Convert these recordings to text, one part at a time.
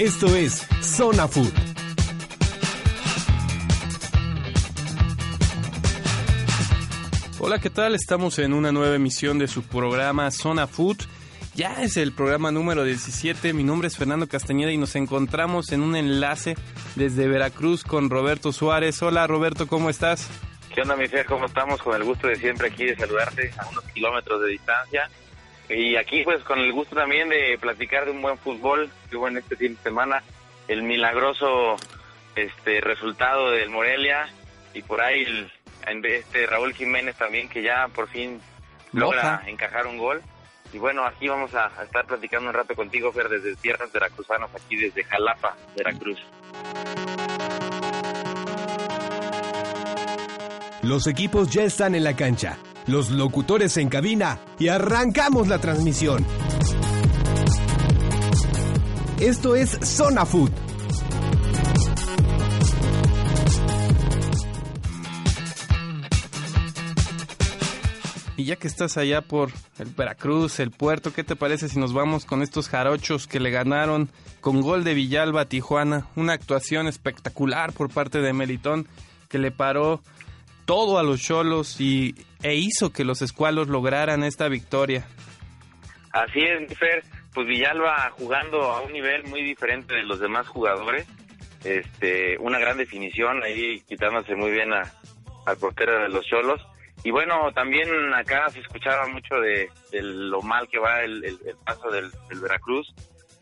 Esto es Zona Food. Hola, ¿qué tal? Estamos en una nueva emisión de su programa Zona Food. Ya es el programa número 17. Mi nombre es Fernando Castañeda y nos encontramos en un enlace desde Veracruz con Roberto Suárez. Hola, Roberto, ¿cómo estás? ¿Qué onda, mi Fer? ¿Cómo estamos? Con el gusto de siempre aquí de saludarte a unos kilómetros de distancia. Y aquí, pues, con el gusto también de platicar de un buen fútbol que hubo en este fin de semana. El milagroso este resultado del Morelia y por ahí el, este Raúl Jiménez también que ya por fin logra encajar un gol. Y bueno, aquí vamos a, a, estar platicando un rato contigo, Fer, desde tierras veracruzanos, aquí desde Jalapa, Veracruz. Los equipos ya están en la cancha, los locutores en cabina y arrancamos la transmisión. Esto es Zona Food. Y ya que estás allá por el Veracruz, el puerto, ¿qué te parece si nos vamos con estos jarochos que le ganaron con gol de Villalba a Tijuana? Una actuación espectacular por parte de Melitón que le paró todo a los cholos y, e hizo que los escualos lograran esta victoria. Así es, Fer. Pues Villalba jugando a un nivel muy diferente de los demás jugadores. Este, una gran definición ahí quitándose muy bien a, al portero de los cholos y bueno, también acá se escuchaba mucho de, lo mal que va el, el, el paso del, del, Veracruz.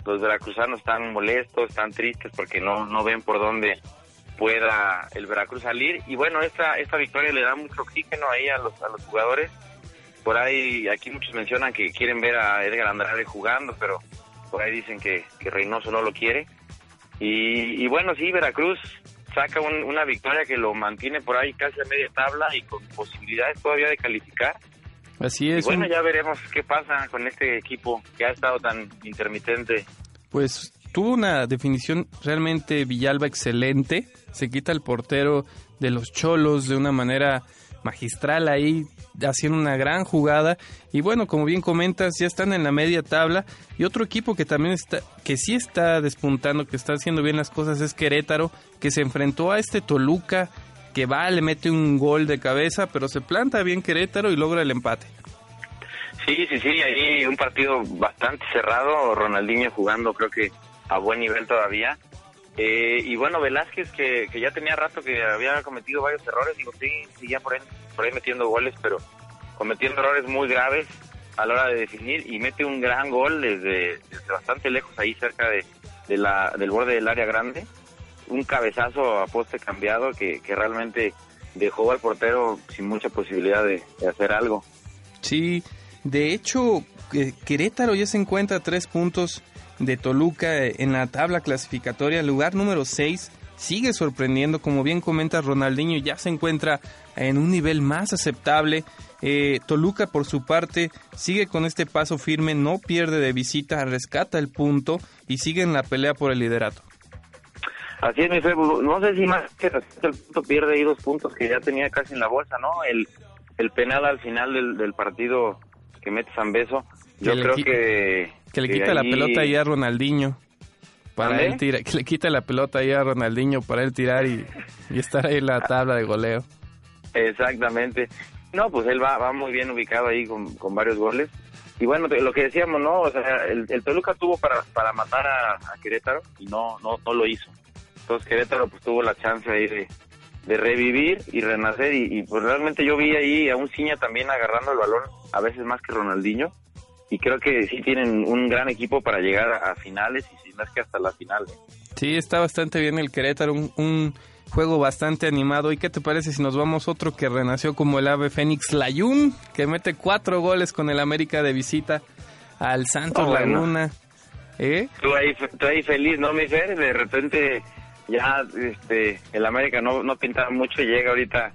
Los veracruzanos están molestos, están tristes porque no, no ven por dónde pueda el Veracruz salir. Y bueno, esta, esta victoria le da mucho oxígeno ahí a los, a los jugadores. Por ahí, aquí muchos mencionan que quieren ver a Edgar Andrade jugando, pero por ahí dicen que, que Reynoso no lo quiere. Y, y bueno, sí, Veracruz saca un, una victoria que lo mantiene por ahí casi a media tabla y con posibilidades todavía de calificar. Así es. Y bueno, ya veremos qué pasa con este equipo que ha estado tan intermitente. Pues tuvo una definición realmente Villalba excelente. Se quita el portero de los cholos de una manera magistral ahí haciendo una gran jugada. Y bueno como bien comentas ya están en la media tabla. Y otro equipo que también está que sí está despuntando que está haciendo bien las cosas es Querétaro que se enfrentó a este Toluca que va le mete un gol de cabeza pero se planta bien Querétaro y logra el empate. Sí sí sí ahí un partido bastante cerrado Ronaldinho jugando creo que a buen nivel todavía eh, y bueno, Velázquez, que, que, ya tenía rato que había cometido varios errores, digo, sí, seguía por ahí, por ahí metiendo goles, pero cometiendo errores muy graves a la hora de definir y mete un gran gol desde, desde bastante lejos, ahí cerca de, de, la, del borde del área grande. Un cabezazo a poste cambiado que, que realmente dejó al portero sin mucha posibilidad de, de hacer algo. Sí, de hecho, Querétaro ya se encuentra a tres puntos de Toluca en la tabla clasificatoria, lugar número 6, sigue sorprendiendo, como bien comenta Ronaldinho, ya se encuentra en un nivel más aceptable. Eh, Toluca, por su parte, sigue con este paso firme, no pierde de visita, rescata el punto y sigue en la pelea por el liderato. Así es, mi fe, no sé si más que el punto pierde ahí dos puntos que ya tenía casi en la bolsa, ¿no? El, el penal al final del, del partido que mete San Beso, yo creo que que le quita la pelota ahí a Ronaldinho. Para él tira, que le quita la pelota ahí a Ronaldinho para él tirar y, y, estar ahí en la tabla de goleo. Exactamente. No, pues él va, va muy bien ubicado ahí con, con varios goles. Y bueno, lo que decíamos, ¿no? O sea, el, el Toluca tuvo para, para matar a, a, Querétaro y no, no, no lo hizo. Entonces Querétaro pues tuvo la chance ahí de, de revivir y renacer y, y, pues realmente yo vi ahí a un Ciña también agarrando el balón, a veces más que Ronaldinho y creo que sí tienen un gran equipo para llegar a, finales y si no es que hasta la final. ¿eh? Sí, está bastante bien el Querétaro, un, un, juego bastante animado. ¿Y qué te parece si nos vamos otro que renació como el ave Fénix Layún, que mete cuatro goles con el América de visita? al Santos Oh, bueno. Laguna. ¿Eh? Tú ahí, tú ahí feliz, ¿no, mi Fer? De repente ya este, el América no, no pintaba mucho y llega ahorita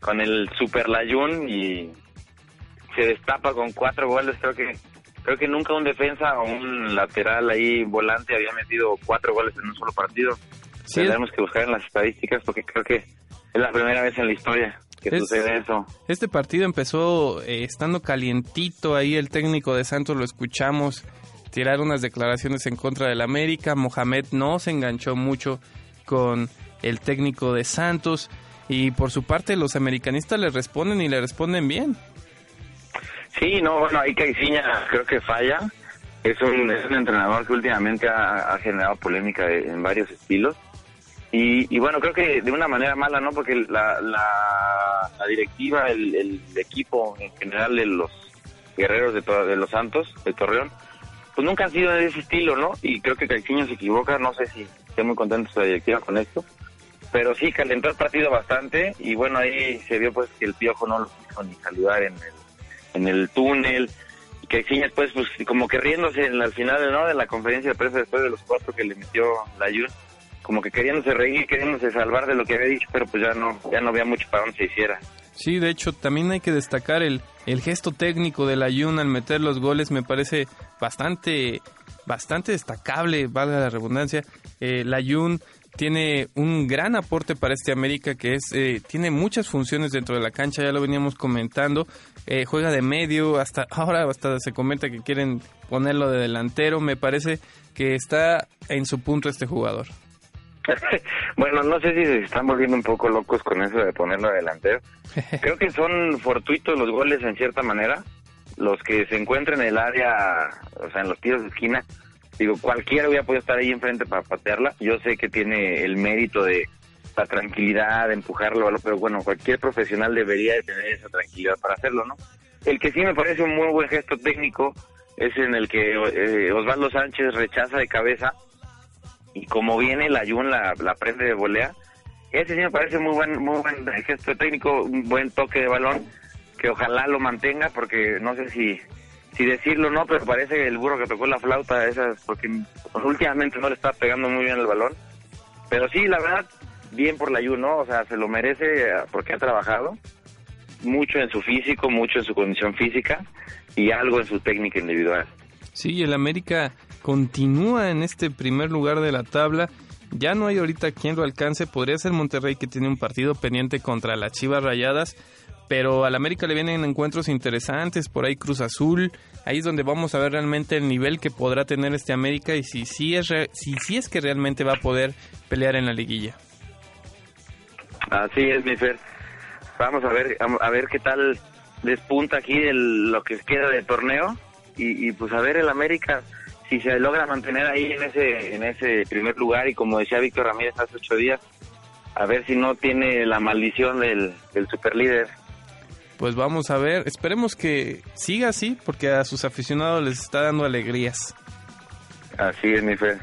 con el Super Layun y se destapa con cuatro goles. Creo que creo que nunca un defensa o un lateral ahí volante había metido cuatro goles en un solo partido. Sí, Tendremos que buscar en las estadísticas porque creo que es la primera vez en la historia que Es- sucede eso. Este partido empezó eh, estando calientito ahí el técnico de Santos lo escuchamos tirar unas declaraciones en contra del América. Mohamed no se enganchó mucho con el técnico de Santos y por su parte los americanistas le responden y le responden bien. Sí, no, bueno, ahí Caixinha creo que falla. Es un, es un entrenador que últimamente ha, generado polémica en varios estilos. Y, y bueno, creo que de una manera mala, ¿no? Porque la, la, la directiva, el, el equipo en general de los guerreros de, de los Santos, de Torreón, pues nunca han sido de ese estilo, ¿no? Y creo que Caixinha se equivoca, no sé si estoy muy contento la directiva con esto. Pero sí, calentó el partido bastante y bueno, ahí se vio pues que el Piojo no lo quiso ni saludar en el, en el túnel. Y Caixinha después, pues como que riéndose en la- al final de la conferencia de prensa después de los cuatro que le metió la Jun, como que queriéndose reír, queriéndose salvar de lo que había dicho, pero pues ya no, ya no había mucho para dónde se hiciera. Sí, de hecho, también hay que destacar el, el gesto técnico del Ayun al meter los goles, me parece bastante, bastante destacable, valga la redundancia. Eh, el Ayun tiene un gran aporte para este América que es, eh, tiene muchas funciones dentro de la cancha, ya lo veníamos comentando, eh, juega de medio, hasta ahora hasta se comenta que quieren ponerlo de delantero, me parece que está en su punto este jugador. bueno, no sé si se están volviendo un poco locos con eso de ponerlo delantero. Creo que son fortuitos los goles en cierta manera. Los que se encuentran en el área, o sea, en los tiros de esquina, digo, cualquiera hubiera podido estar ahí enfrente para patearla. Yo sé que tiene el mérito de la tranquilidad, de empujarlo, pero bueno, cualquier profesional debería de tener esa tranquilidad para hacerlo, ¿no? El que sí me parece un muy buen gesto técnico es en el que eh, Osvaldo Sánchez rechaza de cabeza y como viene la Jun la, la prende de volea, ese sí me parece muy buen, muy buen gesto técnico, un buen toque de balón, que ojalá lo mantenga, porque no sé si, si decirlo no, pero parece el burro que tocó la flauta, esas, porque últimamente no le está pegando muy bien el balón. Pero sí, la verdad, bien por la Jun, ¿no? O sea, se lo merece eh, porque ha trabajado mucho en su físico, mucho en su condición física y algo en su técnica individual. Sí, el América continúa en este primer lugar de la tabla. Ya no hay ahorita quien lo alcance. Podría ser Monterrey que tiene un partido pendiente contra las Chivas Rayadas. Pero al América le vienen encuentros interesantes. Por ahí Cruz Azul. Ahí es donde vamos a ver realmente el nivel que podrá tener este América y si sí es, si, sí es que realmente va a poder pelear en la liguilla. Así es, mi Fer. Vamos a ver, a ver qué tal despunta aquí el- lo que queda de torneo y, y, pues a ver el América si se logra mantener ahí en ese en ese primer lugar y como decía Víctor Ramírez hace ocho días, a ver si no tiene la maldición del, del superlíder. Pues vamos a ver. Esperemos que siga así porque a sus aficionados les está dando alegrías. Así es, mi Fer.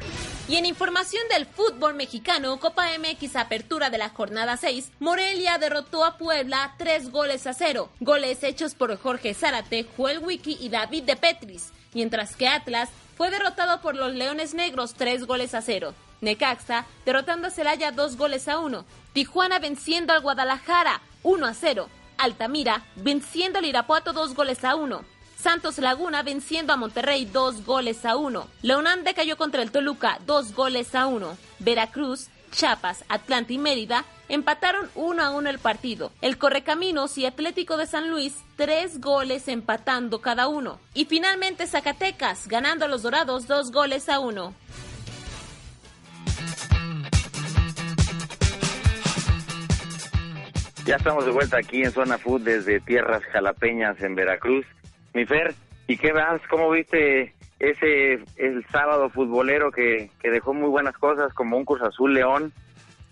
Y en información del fútbol mexicano, Copa MX Apertura de la jornada 6, Morelia derrotó a Puebla 3 goles a 0. Goles hechos por Jorge Zárate, Joel Wiki y David de Petris. Mientras que Atlas fue derrotado por los Leones Negros 3 goles a 0. Necaxa derrotando a Celaya 2 goles a 1. Tijuana venciendo al Guadalajara 1 a 0. Altamira venciendo al Irapuato 2 goles a 1. Santos Laguna venciendo a Monterrey 2 goles a 1. Leonán cayó contra el Toluca 2 goles a 1. Veracruz, Chiapas, Atlanta y Mérida empataron 1 a 1 el partido. El Correcaminos y Atlético de San Luis 3 goles empatando cada uno. Y finalmente Zacatecas ganando a los Dorados 2 goles a 1. Ya estamos de vuelta aquí en Zona Food desde tierras jalapeñas en Veracruz. Mi Fer, ¿y qué vas? ¿Cómo viste ese el sábado futbolero que, que dejó muy buenas cosas como un Cruz Azul León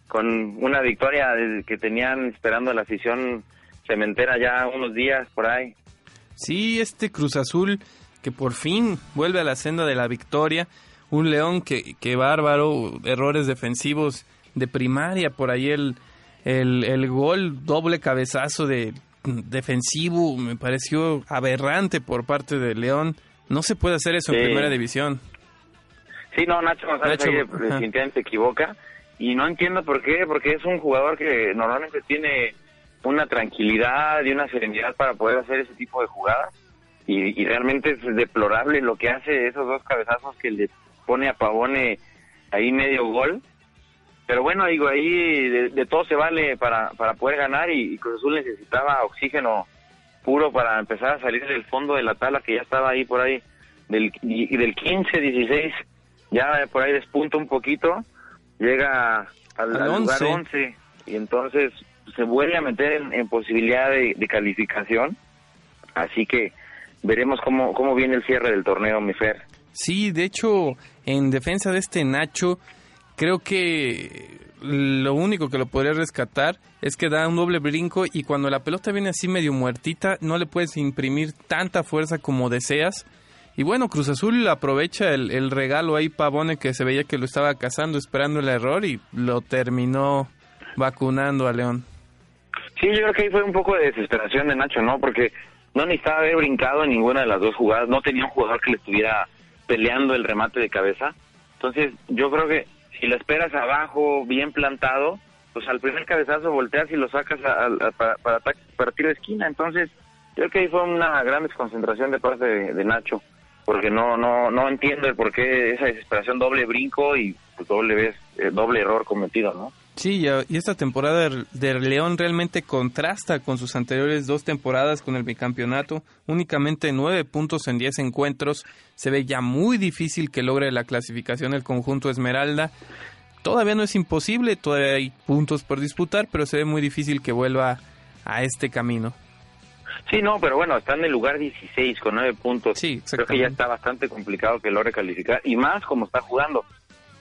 con una victoria que tenían esperando la afición cementera ya unos días por ahí? Sí, este Cruz Azul que por fin vuelve a la senda de la victoria. Un León que, que bárbaro, errores defensivos de primaria, por ahí el, el, el gol doble cabezazo de defensivo me pareció aberrante por parte de León. No se puede hacer eso en primera división. Sí, no, Nacho González Nacho, ahí definitivamente se equivoca y no entiendo por qué, porque es un jugador que normalmente tiene una tranquilidad y una serenidad para poder hacer ese tipo de jugadas y, y realmente es deplorable lo que hace esos dos cabezazos que le pone a Pavone ahí medio gol. Pero bueno, digo, ahí de, de todo se vale para, para poder ganar y, y Cruz Azul necesitaba oxígeno puro para empezar a salir del fondo de la tabla que ya estaba ahí por ahí del, y, del 15, 16 ya por ahí despunta un poquito, llega al, Al al lugar 11. 11 y entonces se vuelve a meter en, en posibilidad de, de calificación. Así que veremos cómo, cómo viene el cierre del torneo, mi Fer. Sí, de hecho, en defensa de este Nacho, creo que lo único que lo podría rescatar es que da un doble brinco y cuando la pelota viene así medio muertita, no le puedes imprimir tanta fuerza como deseas. Y bueno, Cruz Azul aprovecha el, regalo ahí Pavone que se veía que lo estaba cazando, esperando el error y lo terminó vacunando a León. Sí, yo creo que ahí fue un poco de desesperación de Nacho, ¿no? Porque no necesitaba haber brincado en ninguna de las dos jugadas, no tenía un jugador que le estuviera peleando el remate de cabeza. Entonces, yo creo que si la esperas abajo, bien plantado, pues al primer cabezazo volteas y lo sacas a- a- para, para, para tiro de esquina. Entonces, yo creo que ahí fue una gran desconcentración de parte de, de Nacho, porque no no no entiendo el por qué esa desesperación, doble brinco y pues, doble vez, eh, doble error cometido, ¿no? Sí, y esta temporada de León realmente contrasta con sus anteriores dos temporadas con el bicampeonato. Únicamente nueve puntos en diez encuentros. Se ve ya muy difícil que logre la clasificación el conjunto Esmeralda. Todavía no es imposible, todavía hay puntos por disputar, pero se ve muy difícil que vuelva a este camino. Sí, no, pero bueno, está en el lugar 16 con 9 puntos. Sí, Creo que ya está bastante complicado que logre calificar y más como está jugando,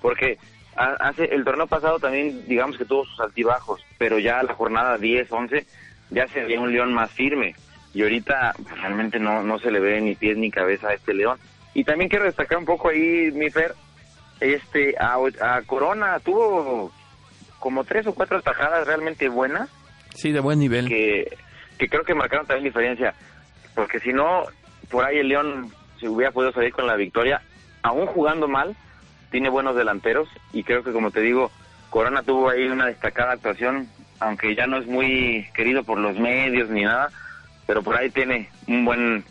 porque hace el torneo pasado también digamos que tuvo sus altibajos, pero ya la jornada 10, 11 ya se veía un León más firme y ahorita pues, realmente no no se le ve ni pies ni cabeza a este León. Y también quiero destacar un poco ahí, mi Fer, este a, a Corona tuvo como tres o cuatro atajadas realmente buenas Sí, de buen nivel. que, que creo que marcaron también diferencia, porque si no, por ahí el León se hubiera podido salir con la victoria, aún jugando mal, tiene buenos delanteros y creo que como te digo, Corona tuvo ahí una destacada actuación, aunque ya no es muy querido por los medios ni nada, pero por ahí tiene un buen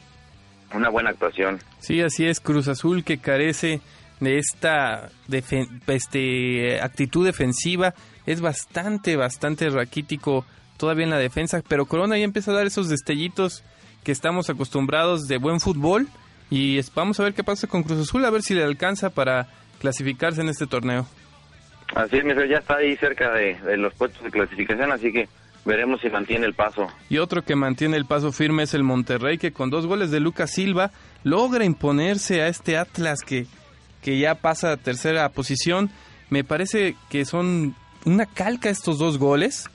una buena actuación. Sí, así es, Cruz Azul que carece de esta defen- este, actitud defensiva. Es bastante, bastante raquítico todavía en la defensa, pero Corona ya empieza a dar esos destellitos que estamos acostumbrados de buen fútbol. Y vamos a ver qué pasa con Cruz Azul, a ver si le alcanza para clasificarse en este torneo. Así es, ya está ahí cerca de, de los puestos de clasificación, así que veremos si mantiene el paso. Y otro que mantiene el paso firme es el Monterrey, que con dos goles de Lucas Silva logra imponerse a este Atlas que, que ya pasa a tercera posición. Me parece que son una calca estos dos goles.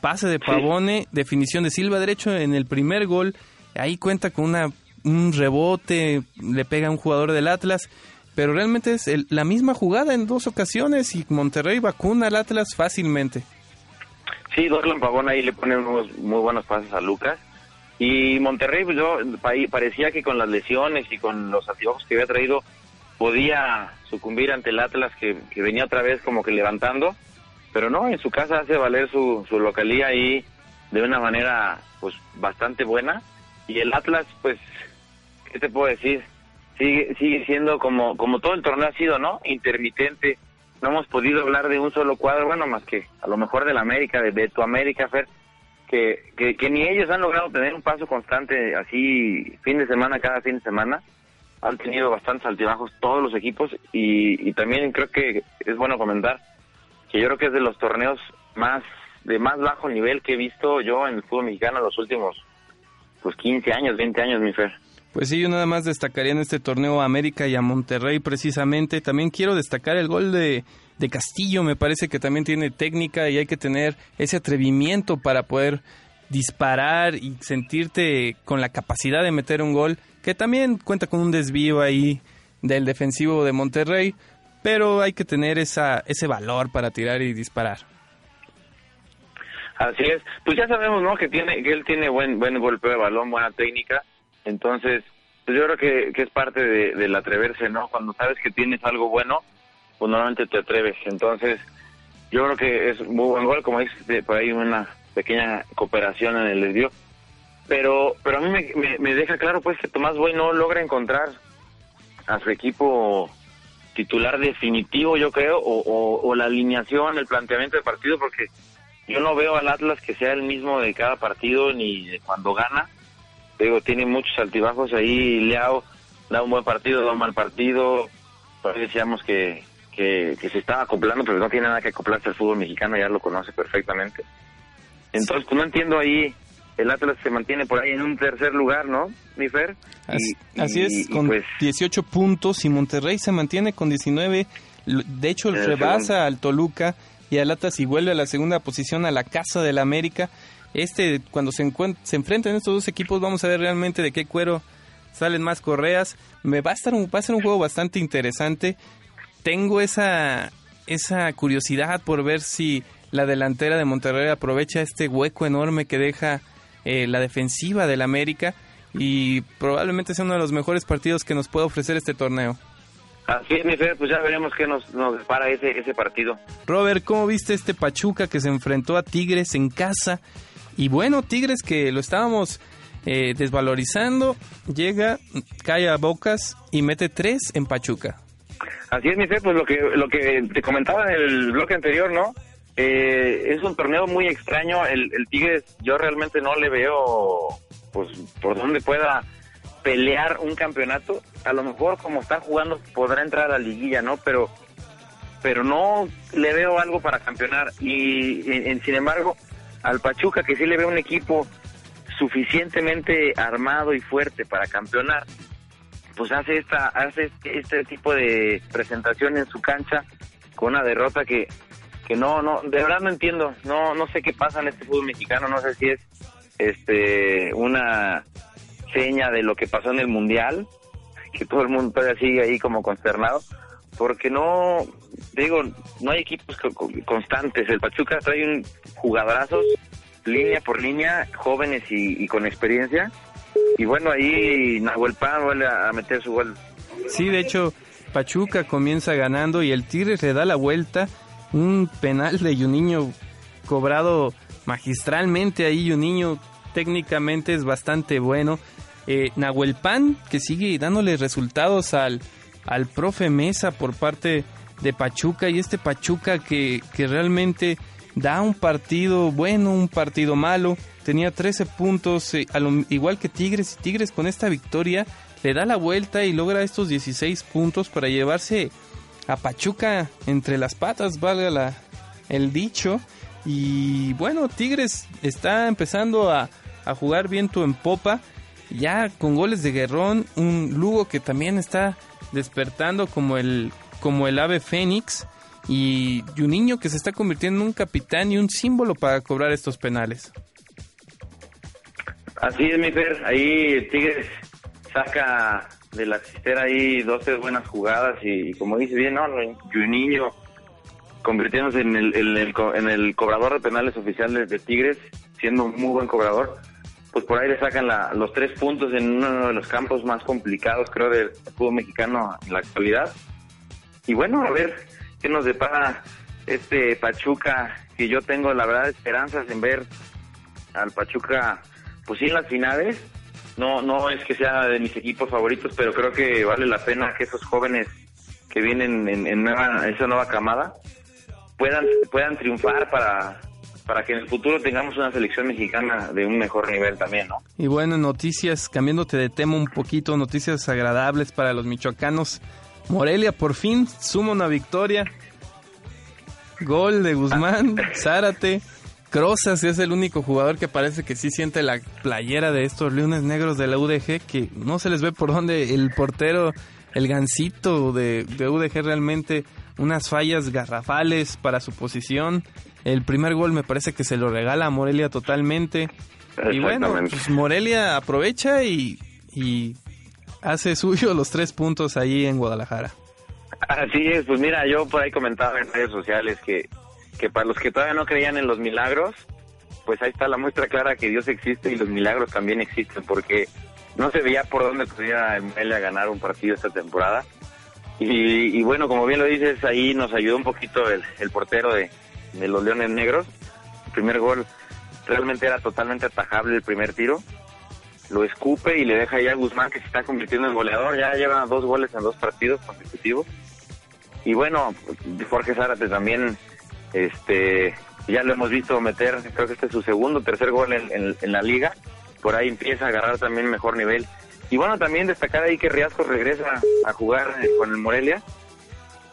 Pase de Pavone, definición de Silva derecho en el primer gol. Ahí cuenta con una, un rebote, le pega a un jugador del Atlas. Pero realmente es el- la misma jugada en dos ocasiones y Monterrey vacuna al Atlas fácilmente. Sí, Dorlan Pavón ahí le pone unos muy buenos pases a Lucas. Y Monterrey, pues yo, pa- parecía que con las lesiones y con los altibajos que había traído, podía sucumbir ante el Atlas, que, que venía otra vez como que levantando. Pero no, en su casa hace valer su, su localía ahí de una manera pues bastante buena. Y el Atlas, pues, ¿qué te puedo decir? Sigue, sigue siendo como, como todo el torneo ha sido, ¿no? Intermitente. No hemos podido hablar de un solo cuadro, bueno, más que a lo mejor del América, de, de tu América, Fer, que, que, que ni ellos han logrado tener un paso constante así fin de semana, cada fin de semana. Han tenido bastantes altibajos todos los equipos y, y también creo que es bueno comentar que yo creo que es de los torneos más de más bajo nivel que he visto yo en el fútbol mexicano los últimos pues 15 años, 20 años, mi Fer. Pues sí, yo nada más destacaría en este torneo a América y a Monterrey precisamente. También quiero destacar el gol de, de Castillo, me parece que también tiene técnica y hay que tener ese atrevimiento para poder disparar y sentirte con la capacidad de meter un gol, que también cuenta con un desvío ahí del defensivo de Monterrey, pero hay que tener esa, ese valor para tirar y disparar. Así es. Pues ya sabemos, ¿no? Que tiene que él tiene buen buen golpeo de balón, buena técnica. Entonces, pues yo creo que, que es parte de, del atreverse, ¿no? Cuando sabes que tienes algo bueno, pues normalmente te atreves. Entonces, yo creo que es muy buen gol, como dices, por ahí una pequeña cooperación en el desvío. Pero, pero a mí me, me, deja claro pues que Tomás Boy no logra encontrar a su equipo titular definitivo, yo creo, o, o, la alineación, el planteamiento del partido, porque yo no veo al Atlas que sea el mismo de cada partido ni de cuando gana. Digo, tiene muchos altibajos ahí. Leao da un buen partido, da un mal partido. Decíamos que, que, se estaba acoplando, pero no tiene nada que acoplarse al fútbol mexicano, ya lo conoce perfectamente. Entonces, pues no entiendo ahí, el Atlas se mantiene por ahí en un tercer lugar, ¿no, mi Fer? así, es, con 18 pues puntos y Monterrey se mantiene con 19. De hecho, rebasa al Toluca y al Atlas y vuelve a la segunda posición a la Casa del América. Este, cuando se, se enfrentan estos dos equipos, vamos a ver realmente de qué cuero salen más correas. Me va a, estar un, va a ser un juego bastante interesante tengo esa, esa curiosidad por ver si la delantera de Monterrey aprovecha este hueco enorme que deja eh, la defensiva del América y probablemente sea uno de los mejores partidos que nos puede ofrecer este torneo. Así es, mi Fer, pues ya veremos qué nos, nos para ese, ese partido. Robert, ¿cómo viste este Pachuca que se enfrentó a Tigres en casa? Y bueno, Tigres que lo estábamos eh, desvalorizando, llega, cae a bocas y mete tres en Pachuca. Así es, mi fe, pues lo que, lo que te comentaba en el bloque anterior, ¿no? Eh, es un torneo muy extraño. El, el Tigres, yo realmente no le veo, pues, por dónde pueda pelear un campeonato. A lo mejor, como está jugando, podrá entrar a la liguilla, ¿no? Pero, pero no le veo algo para campeonar. Y, sin embargo, al Pachuca, que sí le veo un equipo suficientemente armado y fuerte para campeonar, pues hace esta hace este tipo de presentación en su cancha con una derrota que que no no de verdad no entiendo. No no sé qué pasa en este fútbol mexicano no sé si es este una seña de lo que pasó en el mundial que todo el mundo todavía sigue ahí como consternado porque no digo no hay equipos constantes el Pachuca trae un jugadorazos línea por línea jóvenes y con experiencia y bueno, ahí Nahuel Pan vuelve a meter su gol. Sí, de hecho, Pachuca comienza ganando y el Tigres le da la vuelta. Un penal de Juninho cobrado magistralmente ahí. Juninho técnicamente es bastante bueno. Eh, Nahuel que sigue dándole resultados al, al profe Mesa por parte de Pachuca. Y este Pachuca que, que realmente da un partido bueno, un partido malo tenía 13 puntos, eh, igual que Tigres, y Tigres con esta victoria le da la vuelta y logra estos 16 puntos para llevarse a Pachuca entre las patas, valga la, el dicho. Y bueno, Tigres está empezando a, a jugar viento en popa, ya con goles de Guerrón, un Lugo que también está despertando como el, como el ave fénix y un niño que se está convirtiendo en un capitán y un símbolo para cobrar estos penales. Así es, mi Fer. Ahí Tigres saca de la cistera ahí dos tres buenas jugadas y, como dice bien, ¿no? Juninho convirtiéndose en el, en el, cobrador de penales oficiales de Tigres, siendo un muy buen cobrador. Pues por ahí le sacan los tres puntos en uno de los campos más complicados, creo, del fútbol mexicano en la actualidad. Y bueno, a ver qué nos depara este Pachuca, que yo tengo la verdad esperanzas en ver al Pachuca pues en las finales. No, no es que sea de mis equipos favoritos, pero creo que vale la pena que esos jóvenes que vienen en, esa nueva camada puedan, puedan triunfar para, para que en el futuro tengamos una selección mexicana de un mejor nivel también, ¿no? Y bueno, noticias, cambiándote de tema un poquito, noticias agradables para los michoacanos. Morelia por fin suma una victoria. Gol de Guzmán, Zárate. Crozas es el único jugador que parece que sí siente la playera de estos leones negros de la UDG, que no se les ve por dónde el portero, el gancito de, de UDG realmente unas fallas garrafales para su posición. El primer gol me parece que se lo regala a Morelia totalmente. Y bueno, pues Morelia aprovecha y, y hace suyo los tres puntos allí en Guadalajara. Así es, pues mira, yo por ahí comentaba en redes sociales que que para los que todavía no creían en los milagros, pues ahí está la muestra clara que Dios existe y los milagros también existen, porque no se veía por dónde podía Morelia ganar un partido esta temporada. Y, bueno, como bien lo dices, ahí nos ayudó un poquito el, portero de, de los Leones Negros. El primer gol realmente era totalmente atajable el primer tiro. Lo escupe y le deja ahí a Guzmán que se está convirtiendo en goleador. Ya lleva dos goles en dos partidos consecutivos. Y bueno, Jorge Zárate también, este, ya lo hemos visto meter, creo que este es su segundo, tercer gol en, la liga. Por ahí empieza a agarrar también mejor nivel. Y bueno, también destacar ahí que Riasco regresa a jugar eh, con el Morelia.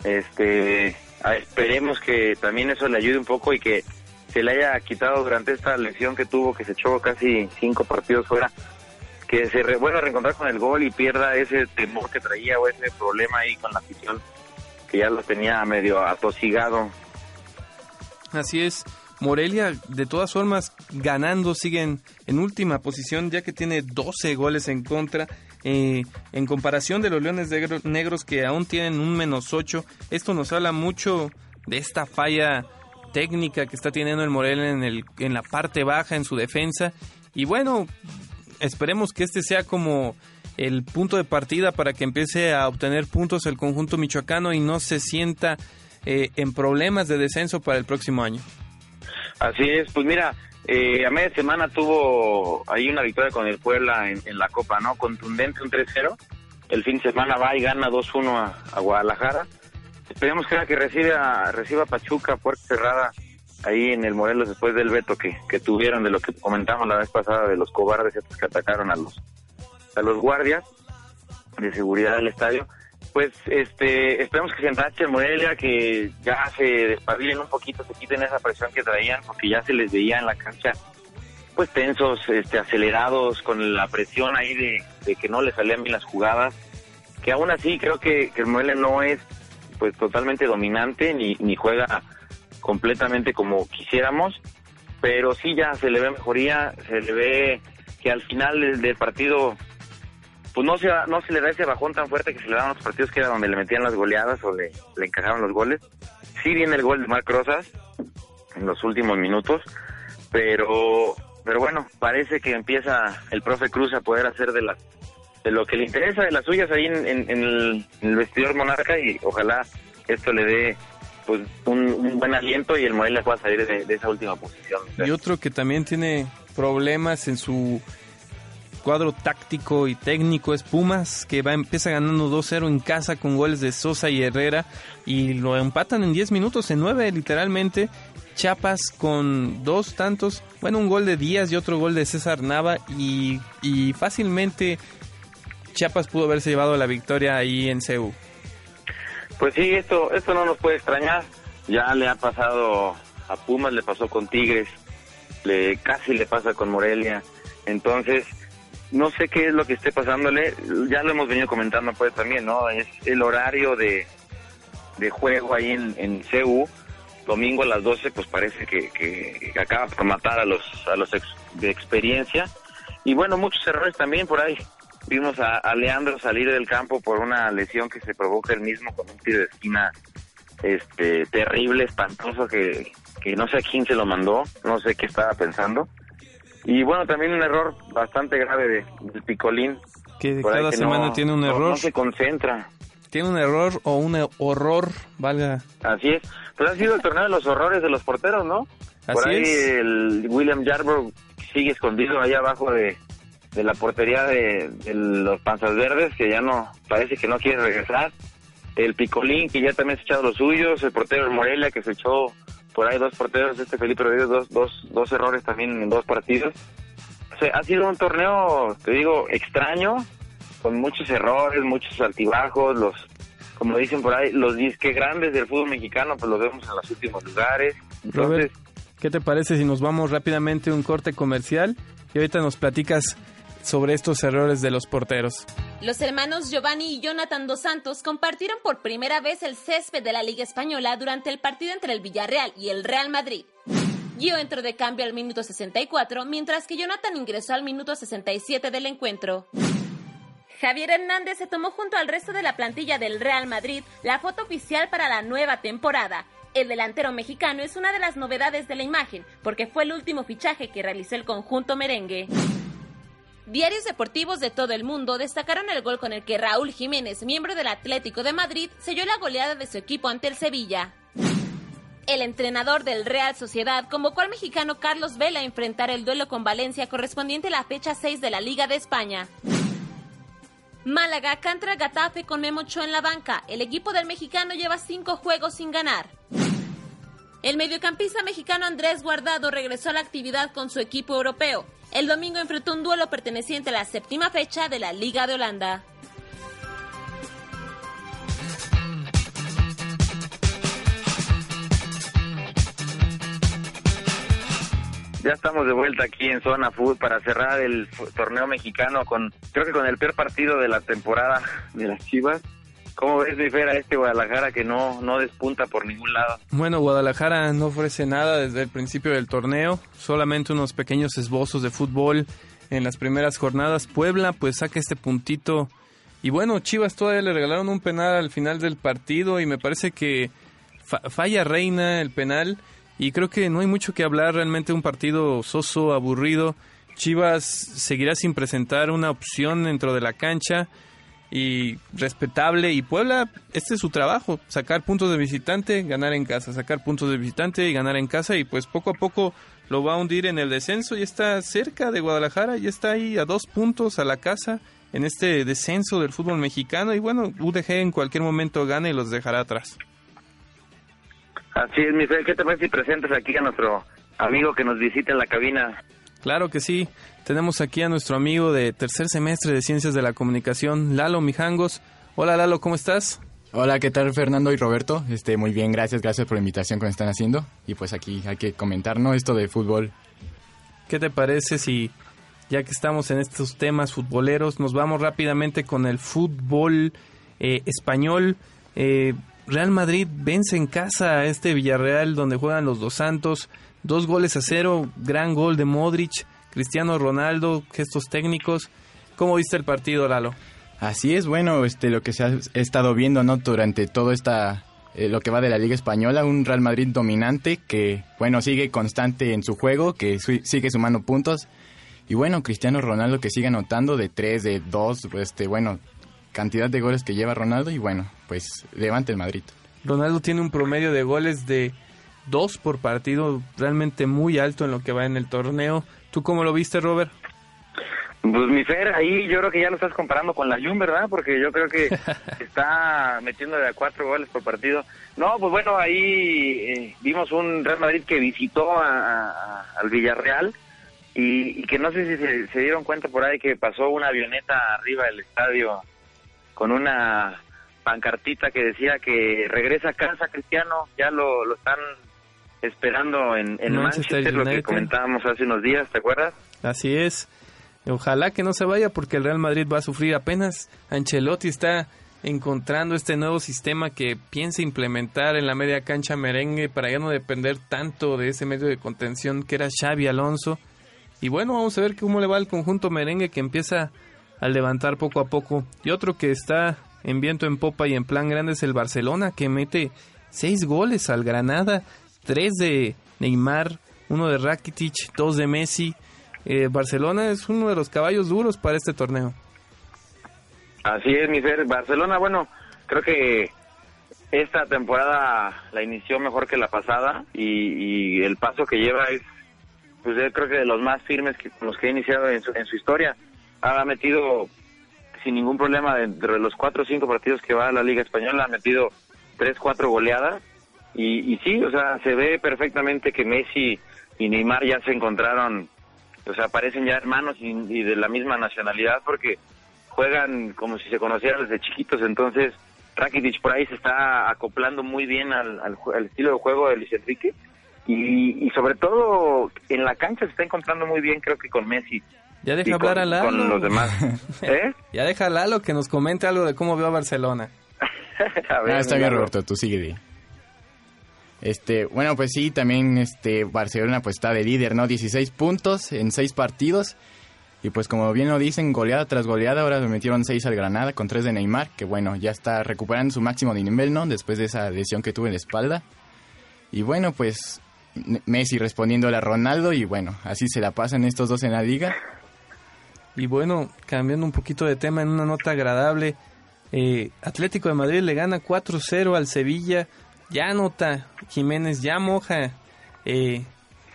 Este, esperemos que también eso le ayude un poco y que se le haya quitado durante esta lesión que tuvo, que se echó casi cinco partidos fuera, que se vuelva a reencontrar con el gol y pierda ese temor que traía o ese problema ahí con la afición, que ya lo tenía medio atosigado. Así es. Morelia, de todas formas, ganando, siguen en última posición, ya que tiene 12 goles en contra. Eh, en comparación de los Leones Negros, que aún tienen un menos 8, esto nos habla mucho de esta falla técnica que está teniendo el Morelia en, el, en la parte baja, en su defensa. Y bueno, esperemos que este sea como el punto de partida para que empiece a obtener puntos el conjunto michoacano y no se sienta eh, en problemas de descenso para el próximo año. Así es, pues mira, eh, a media semana tuvo ahí una victoria con el Puebla en, la Copa, ¿no? Contundente, un 3-0. El fin de semana va y gana 2-1 a, Guadalajara Esperemos que que reciba, reciba Pachuca, puerta cerrada, ahí en el Morelos después del veto que, que tuvieron de lo que comentamos la vez pasada de los cobardes que atacaron a los a los guardias de seguridad del estadio. Pues este esperemos que se enrache el Morelia, que ya se despabilen un poquito, se quiten esa presión que traían, porque ya se les veía en la cancha pues tensos, este, acelerados, con la presión ahí de, de que no le salían bien las jugadas, que aún así creo que, que el Morelia no es pues totalmente dominante ni, ni juega completamente como quisiéramos, pero sí ya se le ve mejoría, se le ve que al final del, partido pues no se, no se le da ese bajón tan fuerte que se le daban los partidos que era donde le metían las goleadas o le, le encajaban los goles. Sí viene el gol de Marc Rosas en los últimos minutos, pero pero bueno, parece que empieza el profe Cruz a poder hacer de las de lo que le interesa de las suyas ahí en, el, vestidor monarca y ojalá esto le dé pues un, buen aliento y el Morelia pueda salir de, esa última posición. Y otro que también tiene problemas en su cuadro táctico y técnico es Pumas, que va empieza ganando 2-0 en casa con goles de Sosa y Herrera y lo empatan en 10 minutos, en 9 literalmente. Chiapas con dos tantos, bueno, un gol de Díaz y otro gol de César Nava y, y fácilmente Chiapas pudo haberse llevado la victoria ahí en CEU. Pues sí, esto, esto no nos puede extrañar. Ya le ha pasado a Pumas, le pasó con Tigres, le casi le pasa con Morelia. Entonces, no sé qué es lo que esté pasándole. Ya lo hemos venido comentando pues también, ¿no? Es el horario de, de juego ahí en, en CEU. Domingo a las 12, pues parece que, que, acaba por matar a los, a los de experiencia. Y bueno, muchos errores también por ahí. Vimos a, Leandro salir del campo por una lesión que se provoca él mismo con un tiro de esquina este terrible, espantoso, que, que no sé a quién se lo mandó, no sé qué estaba pensando. Y bueno, también un error bastante grave de, del Picolín. Que cada semana tiene un error. No, se concentra. Tiene un error o un horror, valga. Así es. Pues ha sido el torneo de los horrores de los porteros, ¿no? Por ahí el William Yarbrough sigue escondido ahí abajo de, de la portería de, los Panzas Verdes, que ya no, parece que no quiere regresar. El Picolín, que ya también se ha echado los suyos. El portero de Morelia, que se echó por ahí dos porteros. Este Felipe Rodríguez, dos, dos, dos errores también en dos partidos. O sea, ha sido un torneo, te digo, extraño, con muchos errores, muchos altibajos. Los, como dicen por ahí, los disque grandes del fútbol mexicano, pues los vemos en los últimos lugares. Entonces, ¿qué te parece si nos vamos rápidamente a un corte comercial? Y ahorita nos platicas sobre estos errores de los porteros. Los hermanos Giovanni y Jonathan Dos Santos compartieron por primera vez el césped de la Liga Española durante el partido entre el Villarreal y el Real Madrid. Gio entró de cambio al minuto 64, mientras que Jonathan ingresó al minuto 67 del encuentro. Javier Hernández se tomó junto al resto de la plantilla del Real Madrid la foto oficial para la nueva temporada. El delantero mexicano es una de las novedades de la imagen, porque fue el último fichaje que realizó el conjunto merengue. Diarios deportivos de todo el mundo destacaron el gol con el que Raúl Jiménez, miembro del Atlético de Madrid, selló la goleada de su equipo ante el Sevilla. El entrenador del Real Sociedad convocó al mexicano Carlos Vela a enfrentar el duelo con Valencia correspondiente a la fecha 6 de la Liga de España. Málaga contra Gatafe con Memo Ochoa en la banca. El equipo del mexicano lleva cinco juegos sin ganar. El mediocampista mexicano Andrés Guardado regresó a la actividad con su equipo europeo. El domingo enfrentó un duelo perteneciente a la séptima fecha de la Liga de Holanda. Ya estamos de vuelta aquí en Zona Food para cerrar el torneo mexicano con, creo que con el peor partido de la temporada de las Chivas. ¿Cómo ves, mi Fer, este Guadalajara que no, no despunta por ningún lado? Bueno, Guadalajara no ofrece nada desde el principio del torneo, solamente unos pequeños esbozos de fútbol en las primeras jornadas. Puebla pues saca este puntito y bueno, Chivas todavía le regalaron un penal al final del partido y me parece que falla Reina el penal y creo que no hay mucho que hablar, realmente un partido soso, aburrido. Chivas seguirá sin presentar una opción dentro de la cancha y respetable y Puebla, este es su trabajo, sacar puntos de visitante, ganar en casa, sacar puntos de visitante y ganar en casa y pues poco a poco lo va a hundir en el descenso y está cerca de Guadalajara, y está ahí a dos puntos a la casa en este descenso del fútbol mexicano y bueno, UDG en cualquier momento gana y los dejará atrás. Así es, mi fe. ¿Qué te parece si presentas aquí a nuestro amigo que nos visita en la cabina? Claro que sí. Tenemos aquí a nuestro amigo de tercer semestre de Ciencias de la Comunicación, Lalo Mijangos. Hola Lalo, ¿cómo estás? Hola, ¿qué tal Fernando y Roberto? Este, muy bien, gracias, gracias por la invitación que me están haciendo. Y pues aquí hay que comentar, ¿no? Esto de fútbol. ¿Qué te parece si, ya que estamos en estos temas futboleros, nos vamos rápidamente con el fútbol eh, español? Eh, Real Madrid vence en casa a este Villarreal donde juegan los dos Santos. Dos goles a cero, gran gol de Modric, Cristiano Ronaldo, gestos técnicos. ¿Cómo viste el partido, Lalo? Así es, bueno, este, lo que se ha estado viendo ¿no? durante todo esta, eh, lo que va de la Liga Española, un Real Madrid dominante que, bueno, sigue constante en su juego, que sigue sumando puntos. Y bueno, Cristiano Ronaldo que sigue anotando de 3, de 2, este, bueno, cantidad de goles que lleva Ronaldo y bueno, pues levante el Madrid. Ronaldo tiene un promedio de goles de dos por partido realmente muy alto en lo que va en el torneo. ¿Tú cómo lo viste, Robert? Pues mi Fer, ahí yo creo que ya lo estás comparando con la Jun, ¿verdad? Porque yo creo que está metiendo de a cuatro goles por partido. No, pues bueno, ahí eh, vimos un Real Madrid que visitó al Villarreal y, que no sé si se, se, dieron cuenta por ahí que pasó una avioneta arriba del estadio con una pancartita que decía que regresa a casa Cristiano, ya lo, lo están esperando en, en Manchester, lo que comentábamos hace unos días, ¿te acuerdas? Así es. Ojalá que no se vaya porque el Real Madrid va a sufrir apenas. Ancelotti está encontrando este nuevo sistema que piensa implementar en la media cancha merengue para ya no depender tanto de ese medio de contención que era Xavi Alonso. Y bueno, vamos a ver cómo le va al conjunto merengue que empieza al levantar poco a poco. Y otro que está en viento en popa y en plan grande es el Barcelona, que mete seis goles al Granada, tres de Neymar, uno de Rakitic, dos de Messi. Eh, Barcelona es uno de los caballos duros para este torneo. Así es, mi ser. Barcelona, bueno, creo que esta temporada la inició mejor que la pasada y, el paso que lleva es, pues yo creo que de los más firmes que los que ha iniciado en su historia ha metido sin ningún problema dentro de los cuatro o cinco partidos que va a la Liga Española, ha metido tres, cuatro goleadas. Y, y sí, o sea, se ve perfectamente que Messi y Neymar ya se encontraron, o sea, parecen ya hermanos y, de la misma nacionalidad porque juegan como si se conocieran desde chiquitos. Entonces, Rakitic por ahí se está acoplando muy bien al, al, estilo de juego de Luis Enrique. Y, y sobre todo en la cancha se está encontrando muy bien, creo que con Messi. Ya deja hablar a Lalo. Con los demás. ¿Eh? ya deja a Lalo que nos comente algo de cómo veo a Barcelona. ah, está bien, Roberto, tú sigue. Este, bueno, pues sí, también este Barcelona pues está de líder, ¿no? 16 puntos en 6 partidos. Y pues como bien lo dicen, goleada tras goleada, ahora le metieron 6 al Granada con 3 de Neymar, que bueno, ya está recuperando su máximo de nivel, ¿no? Después de esa lesión que tuvo en la espalda. Y bueno, pues Messi respondiendo a Ronaldo y bueno, así se la pasan estos dos en la liga. Y bueno, cambiando un poquito de tema en una nota agradable, eh, Atlético de Madrid le gana 4-0 al Sevilla. Ya nota Jiménez, ya moja eh,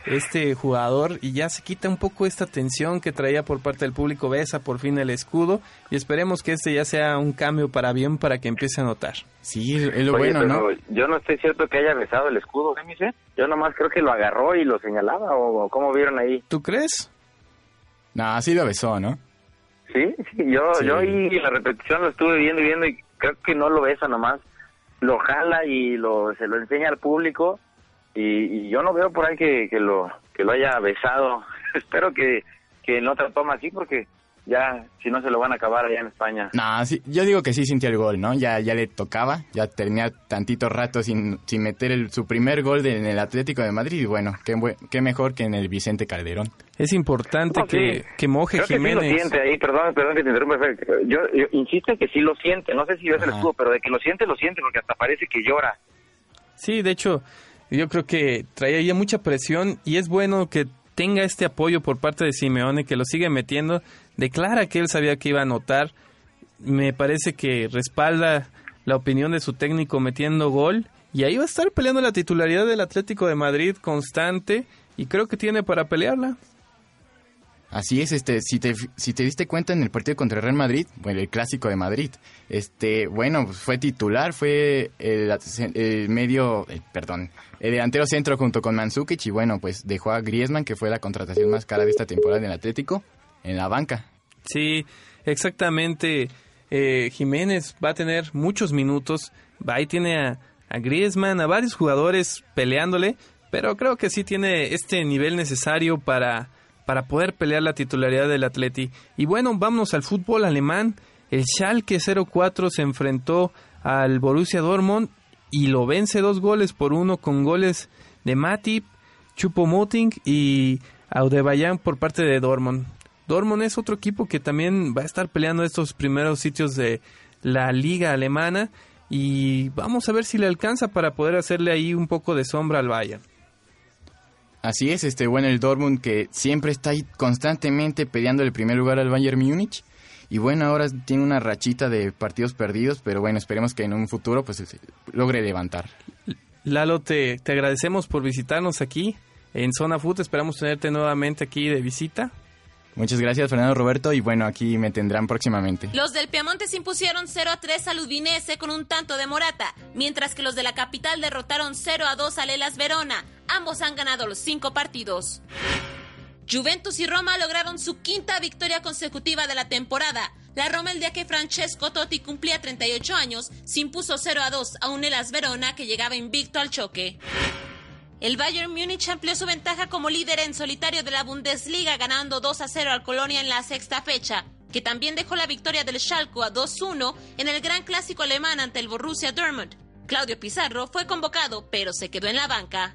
este jugador y ya se quita un poco esta tensión que traía por parte del público. Besa por fin el escudo y esperemos que este ya sea un cambio para bien para que empiece a notar. Sí, es lo bueno, ¿no? Yo no estoy cierto que haya besado el escudo, ¿eh, Yo nomás creo que lo agarró y lo señalaba o cómo vieron ahí. ¿Tú crees? No, sí lo besó, ¿no? Sí, sí, yo, yo y la repetición lo estuve viendo y viendo y creo que no lo besa nomás. Lo jala y lo, se lo enseña al público y, yo no veo por ahí que, que, lo, que lo haya besado. Espero que, que no te lo toma así porque ya, si no se lo van a acabar allá en España. No, sí, yo digo que sí sintió el gol, ¿no? Ya, ya le tocaba, ya tenía tantito rato sin, sin meter el, su primer gol en el Atlético de Madrid y bueno, qué, qué mejor que en el Vicente Calderón. Es importante que, que moje Jiménez. Que sí lo siente ahí, perdón, perdón que te interrumpa. Yo, yo insisto en que sí lo siente, no sé si ves el escudo, pero de que lo siente, lo siente porque hasta parece que llora. Sí, de hecho, yo creo que traía ya mucha presión y es bueno que tenga este apoyo por parte de Simeone, que lo sigue metiendo, declara que él sabía que iba a anotar. Me parece que respalda la opinión de su técnico metiendo gol. Y ahí va a estar peleando la titularidad del Atlético de Madrid constante. Y creo que tiene para pelearla. Así es, este, si te, si te diste cuenta en el partido contra el Real Madrid, bueno, el clásico de Madrid, este, bueno, pues fue titular, fue el, medio, eh, perdón, el delantero centro junto con Mansukic y bueno, pues dejó a Griezmann, que fue la contratación más cara de esta temporada en el Atlético, en la banca. Sí, exactamente. Eh, Jiménez va a tener muchos minutos, ahí tiene a, a Griezmann, a varios jugadores peleándole, pero creo que sí tiene este nivel necesario para para poder pelear la titularidad del Atleti. Y bueno, vámonos al fútbol alemán. El Schalke 04 se enfrentó al Borussia Dortmund y lo vence dos goles por uno con goles de Matip, Chupomoting y Audebayan por parte de Dortmund. Dortmund es otro equipo que también va a estar peleando estos primeros sitios de la liga alemana y vamos a ver si le alcanza para poder hacerle ahí un poco de sombra al Bayern. Así es, este bueno el Dortmund que siempre está ahí constantemente peleando el primer lugar al Bayern Múnich. Y bueno, ahora tiene una rachita de partidos perdidos, pero bueno, esperemos que en un futuro pues logre levantar. Lalo, te, te agradecemos por visitarnos aquí en Zona Food. Esperamos tenerte nuevamente aquí de visita. Muchas gracias, Fernando Roberto, y bueno, aquí me tendrán próximamente. Los del Piamonte se impusieron 0 a 3 al Udinese con un tanto de Morata, mientras que los de la capital derrotaron 0 a 2 al Elas Verona. Ambos han ganado los cinco partidos. Juventus y Roma lograron su quinta victoria consecutiva de la temporada. La Roma, el día que Francesco Totti cumplía 38 años, se impuso 0 a 2 a un Elas Verona que llegaba invicto al choque. El Bayern Múnich amplió su ventaja como líder en solitario de la Bundesliga ganando 2 a 0 al Colonia en la sexta fecha, que también dejó la victoria del Schalke a 2-1 en el gran clásico alemán ante el Borussia Dortmund. Claudio Pizarro fue convocado, pero se quedó en la banca.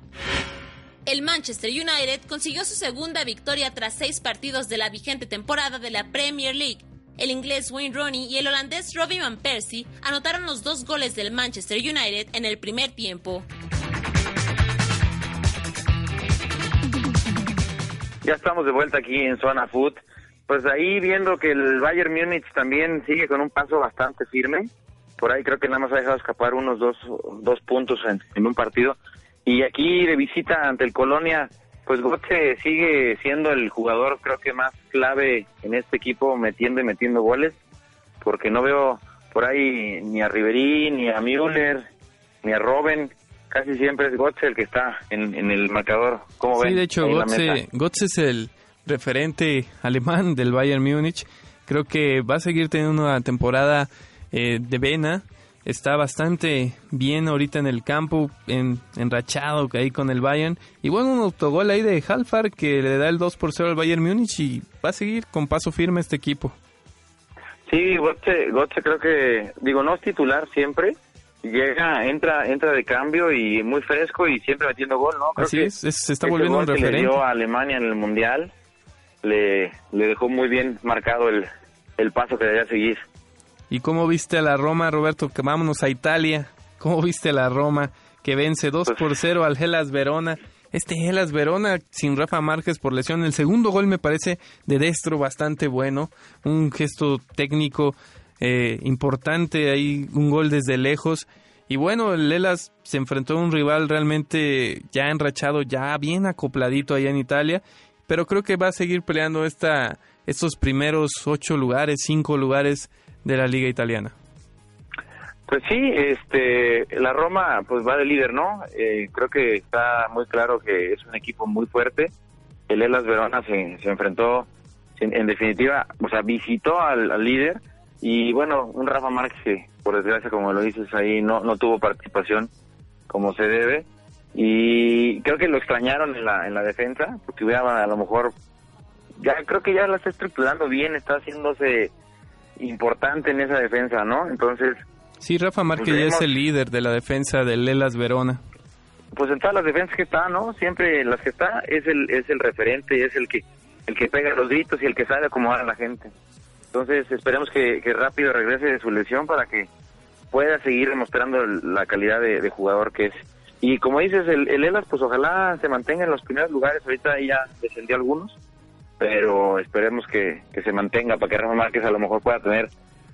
El Manchester United consiguió su segunda victoria tras seis partidos de la vigente temporada de la Premier League. El inglés Wayne Rooney y el holandés Robin Van Persie anotaron los dos goles del Manchester United en el primer tiempo. Ya estamos de vuelta aquí en Zona Food. Pues ahí viendo que el Bayern Múnich también sigue con un paso bastante firme. Por ahí creo que nada más ha dejado escapar unos dos, dos puntos en, un partido. Y aquí de visita ante el Colonia, pues Götze sigue siendo el jugador creo que más clave en este equipo metiendo y metiendo goles. Porque no veo por ahí ni a Riverí, ni a Müller, ni a Robben casi siempre es Götze el que está en, el marcador. ¿Cómo sí, de hecho, Götze, es el referente alemán del Bayern Múnich. Creo que va a seguir teniendo una temporada eh, de vena. Está bastante bien ahorita en el campo, en, enrachado ahí con el Bayern. Y bueno, un autogol ahí de Halfar que le da el 2 por 0 al Bayern Múnich y va a seguir con paso firme este equipo. Sí, Götze creo que, digo, no es titular siempre, llega, entra, entra de cambio y muy fresco y siempre metiendo gol, ¿no? Así es, se está volviendo un referente. le dio a Alemania en el Mundial, le, le dejó muy bien marcado el, el paso que debía seguir. ¿Y cómo viste a la Roma, Roberto? Que vámonos a Italia. ¿Cómo viste a la Roma que vence 2 pues por 0 al Hellas Verona? este Elas Verona sin Rafa Márquez por lesión. El segundo gol me parece de Destro bastante bueno, un gesto técnico eh, importante, ahí un gol desde lejos. Y bueno, el Elas se enfrentó a un rival realmente ya enrachado, ya bien acopladito allá en Italia, pero creo que va a seguir peleando esta, estos primeros ocho lugares, cinco lugares de la liga italiana. Pues sí, este, la Roma pues va de líder, ¿no? Eh, creo que está muy claro que es un equipo muy fuerte. El Elas Verona se, se enfrentó, en, definitiva, o sea, visitó al, líder y bueno, un Rafa Márquez que por desgracia, como lo dices ahí, no, no tuvo participación como se debe y creo que lo extrañaron en la, en la defensa porque hubiera a lo mejor, ya creo que ya la está estructurando bien, está haciéndose importante en esa defensa, ¿no? Entonces Sí, Rafa Márquez ya es el líder de la defensa del Lelas Verona. Pues en todas las defensas que está, ¿no? Siempre las que está es el es el referente, es el que el que pega los gritos y el que sabe acomodar a la gente. Entonces esperemos que, rápido regrese de su lesión para que pueda seguir demostrando la calidad de, jugador que es. Y como dices, el, el Elas, pues ojalá se mantenga en los primeros lugares. Ahorita ya descendió algunos, pero esperemos que, que se mantenga para que Rafa Márquez a lo mejor pueda tener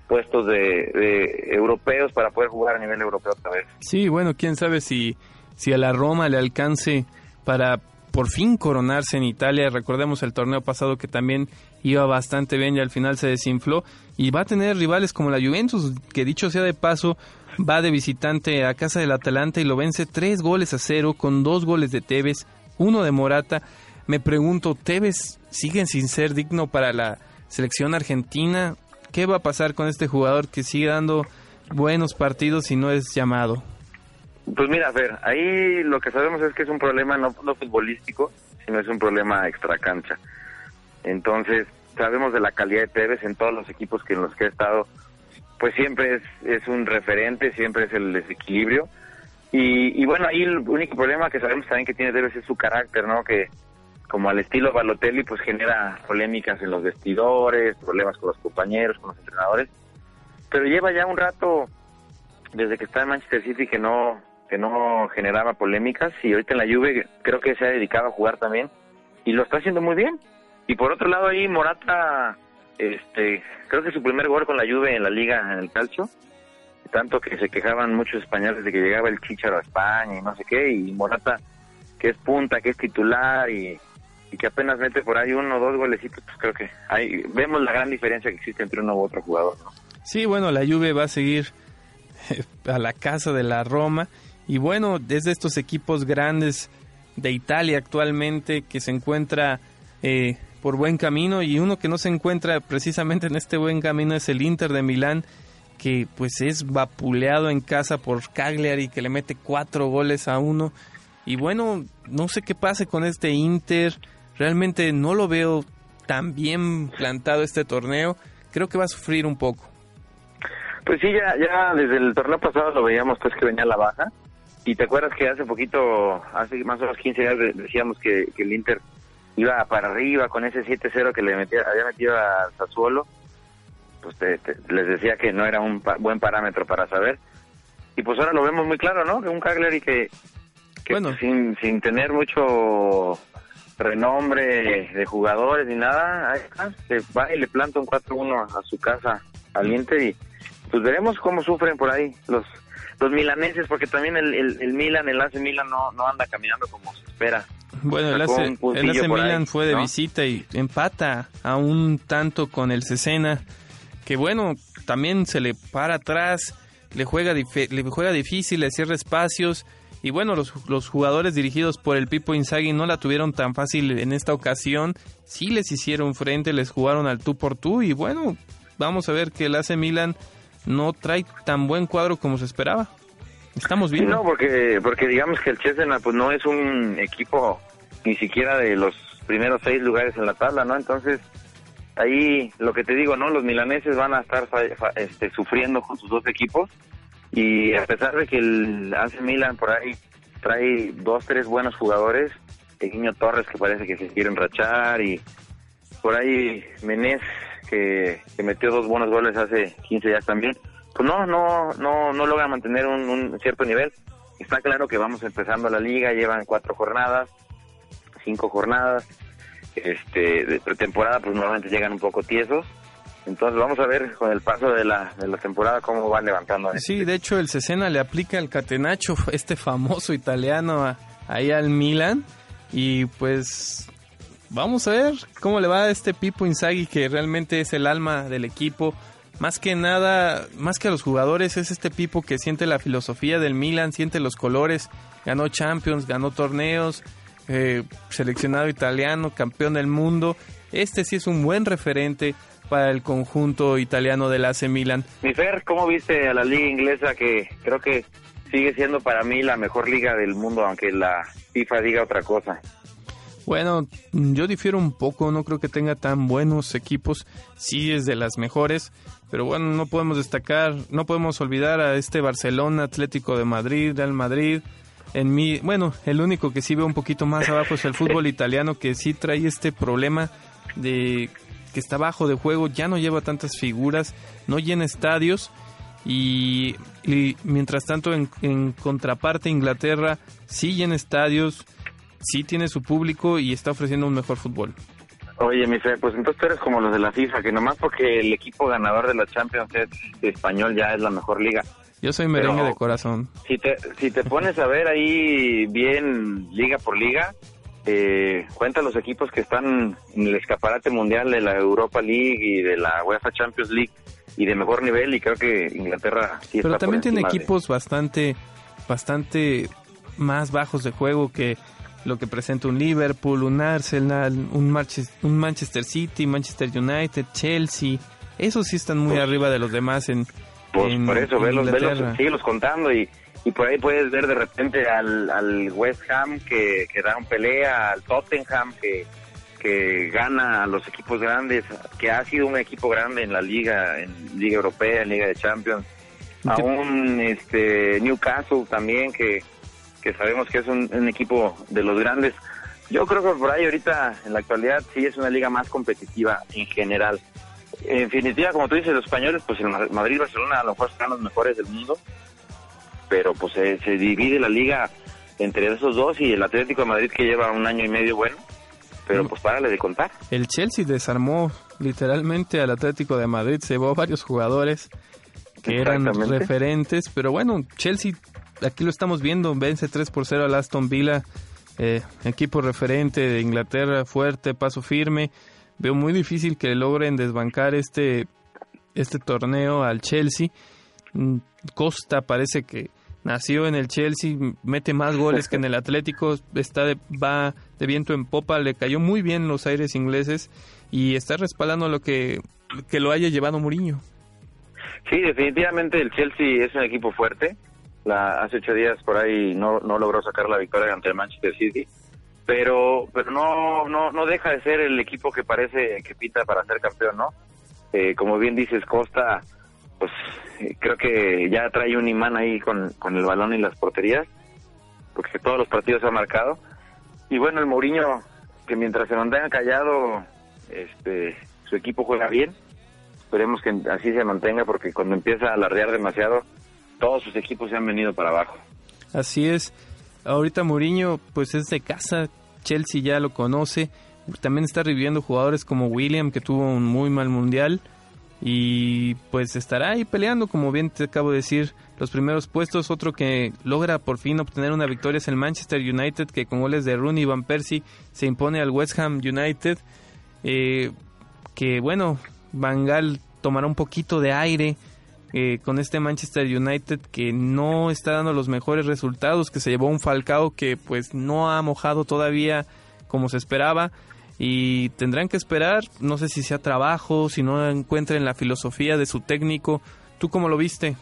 puestos de, europeos para poder jugar a nivel europeo otra vez. Sí, bueno, quién sabe si, si a la Roma le alcance para por fin coronarse en Italia. Recordemos el torneo pasado que también iba bastante bien y al final se desinfló. Y va a tener rivales como la Juventus, que dicho sea de paso, va de visitante a casa del Atalanta y lo vence tres goles a cero con dos goles de Tevez, uno de Morata. Me pregunto, ¿Tevez sigue sin ser digno para la selección argentina? ¿Qué va a pasar con este jugador que sigue dando buenos partidos y no es llamado? Pues mira, Fer, ahí lo que sabemos es que es un problema no, futbolístico, sino es un problema extra cancha. Entonces, sabemos de la calidad de Tevez en todos los equipos que en los que ha estado, pues siempre es, es un referente, siempre es el desequilibrio. Y, y bueno, ahí el único problema que sabemos también que tiene Tevez es su carácter, ¿no? Que como al estilo Balotelli, pues genera polémicas en los vestidores, problemas con los compañeros, con los entrenadores. Pero lleva ya un rato desde que está en Manchester City que no que no generaba polémicas y ahorita en la Juve creo que se ha dedicado a jugar también y lo está haciendo muy bien. Y por otro lado ahí Morata este creo que su primer gol con la Juve en la liga en el calcio tanto que se quejaban muchos españoles de que llegaba el Chicharo a España y no sé qué y Morata que es punta, que es titular y que apenas mete por ahí uno o dos golecitos, pues creo que ahí vemos la gran diferencia que existe entre uno u otro jugador. Sí, bueno, la Juve va a seguir a la casa de la Roma y bueno, desde estos equipos grandes de Italia actualmente que se encuentra eh, por buen camino y uno que no se encuentra precisamente en este buen camino es el Inter de Milán que pues es vapuleado en casa por Cagliari que le mete cuatro goles a uno y bueno, no sé qué pase con este Inter Realmente no lo veo tan bien plantado este torneo. Creo que va a sufrir un poco. Pues sí, ya, desde el torneo pasado lo veíamos pues que venía la baja. Y te acuerdas que hace poquito, hace más o menos 15 días decíamos que, el Inter iba para arriba con ese 7-0 que le metía, había metido a Sassuolo. Pues les decía que no era un buen parámetro para saber. Y pues ahora lo vemos muy claro, ¿no? Que un Cagliari que, que bueno. sin, sin tener mucho renombre de jugadores ni nada, se va y le planta un 4-1 a su casa al Inter y pues veremos cómo sufren por ahí los los milaneses, porque también el, el, Milan, el AC Milan no, no anda caminando como se espera. Bueno, el AC, Milan fue de visita y empata a un tanto con el Cesena, que bueno, también se le para atrás, le juega, le juega difícil, le cierra espacios, y bueno, los, los jugadores dirigidos por el Pipo Inzaghi no la tuvieron tan fácil en esta ocasión. Sí les hicieron frente, les jugaron al tú por tú. Y bueno, vamos a ver que el AC Milan no trae tan buen cuadro como se esperaba. Estamos bien. no, porque, porque digamos que el Chesena pues no es un equipo ni siquiera de los primeros seis lugares en la tabla, ¿no? Entonces, ahí lo que te digo, ¿no? Los milaneses van a estar este, sufriendo con sus dos equipos y a pesar de que el AC Milan por ahí trae dos, tres buenos jugadores, Pequeño Torres que parece que se quiere enrachar y por ahí Menés que, metió dos buenos goles hace 15 días también, pues no, no, no, no logra mantener un, cierto nivel. Está claro que vamos empezando la liga, llevan cuatro jornadas, cinco jornadas. Este, de pretemporada, pues normalmente llegan un poco tiesos. Entonces vamos a ver con el paso de la, de la temporada cómo van levantando. Sí, de hecho el Cesena le aplica el catenacho, este famoso italiano, ahí al Milan. Y pues vamos a ver cómo le va a este Pipo Inzaghi, que realmente es el alma del equipo. Más que nada, más que a los jugadores, es este Pipo que siente la filosofía del Milan, siente los colores, ganó Champions, ganó torneos, eh, seleccionado italiano, campeón del mundo. Este sí es un buen referente para el conjunto italiano del AC Milan. Mi Fer, ¿cómo viste a la liga inglesa que creo que sigue siendo para mí la mejor liga del mundo, aunque la FIFA diga otra cosa? Bueno, yo difiero un poco, no creo que tenga tan buenos equipos, sí es de las mejores, pero bueno, no podemos destacar, no podemos olvidar a este Barcelona, Atlético de Madrid, Real Madrid. En mi, bueno, el único que sí veo un poquito más abajo es el fútbol italiano que sí trae este problema de que está bajo de juego, ya no lleva tantas figuras, no llena estadios y, mientras tanto en, en contraparte Inglaterra sí llena estadios, sí tiene su público y está ofreciendo un mejor fútbol. Oye, mi fe, pues entonces tú eres como los de la FIFA, que nomás porque el equipo ganador de la Champions es español ya es la mejor liga. Yo soy merengue de corazón. Si te, si te pones a ver ahí bien liga por liga, eh, cuenta los equipos que están en el escaparate mundial de la Europa League y de la UEFA Champions League y de mejor nivel y creo que Inglaterra sí Pero también tiene equipos bastante bastante más bajos de juego que lo que presenta un Liverpool, un Arsenal, un Manchester, un Manchester City, Manchester United, Chelsea. Esos sí están muy pues arriba de los demás en, pues por eso, velos, velos, contando y, y por ahí puedes ver de repente al, al West Ham que, que da un pelea, al Tottenham que, que gana a los equipos grandes, que ha sido un equipo grande en la liga, en Liga Europea, en Liga de Champions. A un este, Newcastle también que, que sabemos que es un, equipo de los grandes. Yo creo que por ahí ahorita, en la actualidad, sí es una liga más competitiva en general. En definitiva, como tú dices, los españoles, pues el Madrid y Barcelona a lo mejor están los mejores del mundo, pero pues se, divide la liga entre esos dos y el Atlético de Madrid que lleva un año y medio bueno, pero pues párale de contar. El Chelsea desarmó literalmente al Atlético de Madrid, se llevó varios jugadores que eran referentes, pero bueno, Chelsea aquí lo estamos viendo, vence 3 por 0 al Aston Villa, eh, equipo referente de Inglaterra, fuerte, paso firme. Veo muy difícil que logren desbancar este, este torneo al Chelsea. Mm, Costa parece que nació en el Chelsea, mete más goles que en el Atlético, está de, va de viento en popa, le cayó muy bien los aires ingleses y está respaldando lo que, que lo haya llevado Mourinho. Sí, definitivamente el Chelsea es un equipo fuerte la, hace ocho días por ahí no, no logró sacar la victoria ante el Manchester City, pero pero no, no, no deja de ser el equipo que parece que pita para ser campeón, ¿no? Eh, como bien dices, Costa, pues creo que ya trae un imán ahí con, con el balón y las porterías, porque todos los partidos ha marcado. Y bueno, el Mourinho, que mientras se mantenga callado, este, su equipo juega bien. Esperemos que así se mantenga, porque cuando empieza a alardear demasiado, todos sus equipos se han venido para abajo. Así es. Ahorita Mourinho pues es de casa, Chelsea ya lo conoce. También está reviviendo jugadores como William que tuvo un muy mal mundial y pues estará ahí peleando como bien te acabo de decir los primeros puestos. Otro que logra por fin obtener una victoria es el Manchester United que con goles de Rooney y Van Persie se impone al West Ham United. Eh, que bueno, Van Gaal tomará un poquito de aire eh, con este Manchester United que no está dando los mejores resultados, que se llevó un Falcao que pues no ha mojado todavía como se esperaba y tendrán que esperar, no sé si sea trabajo, si no encuentren la filosofía de su técnico. ¿Tú cómo lo viste?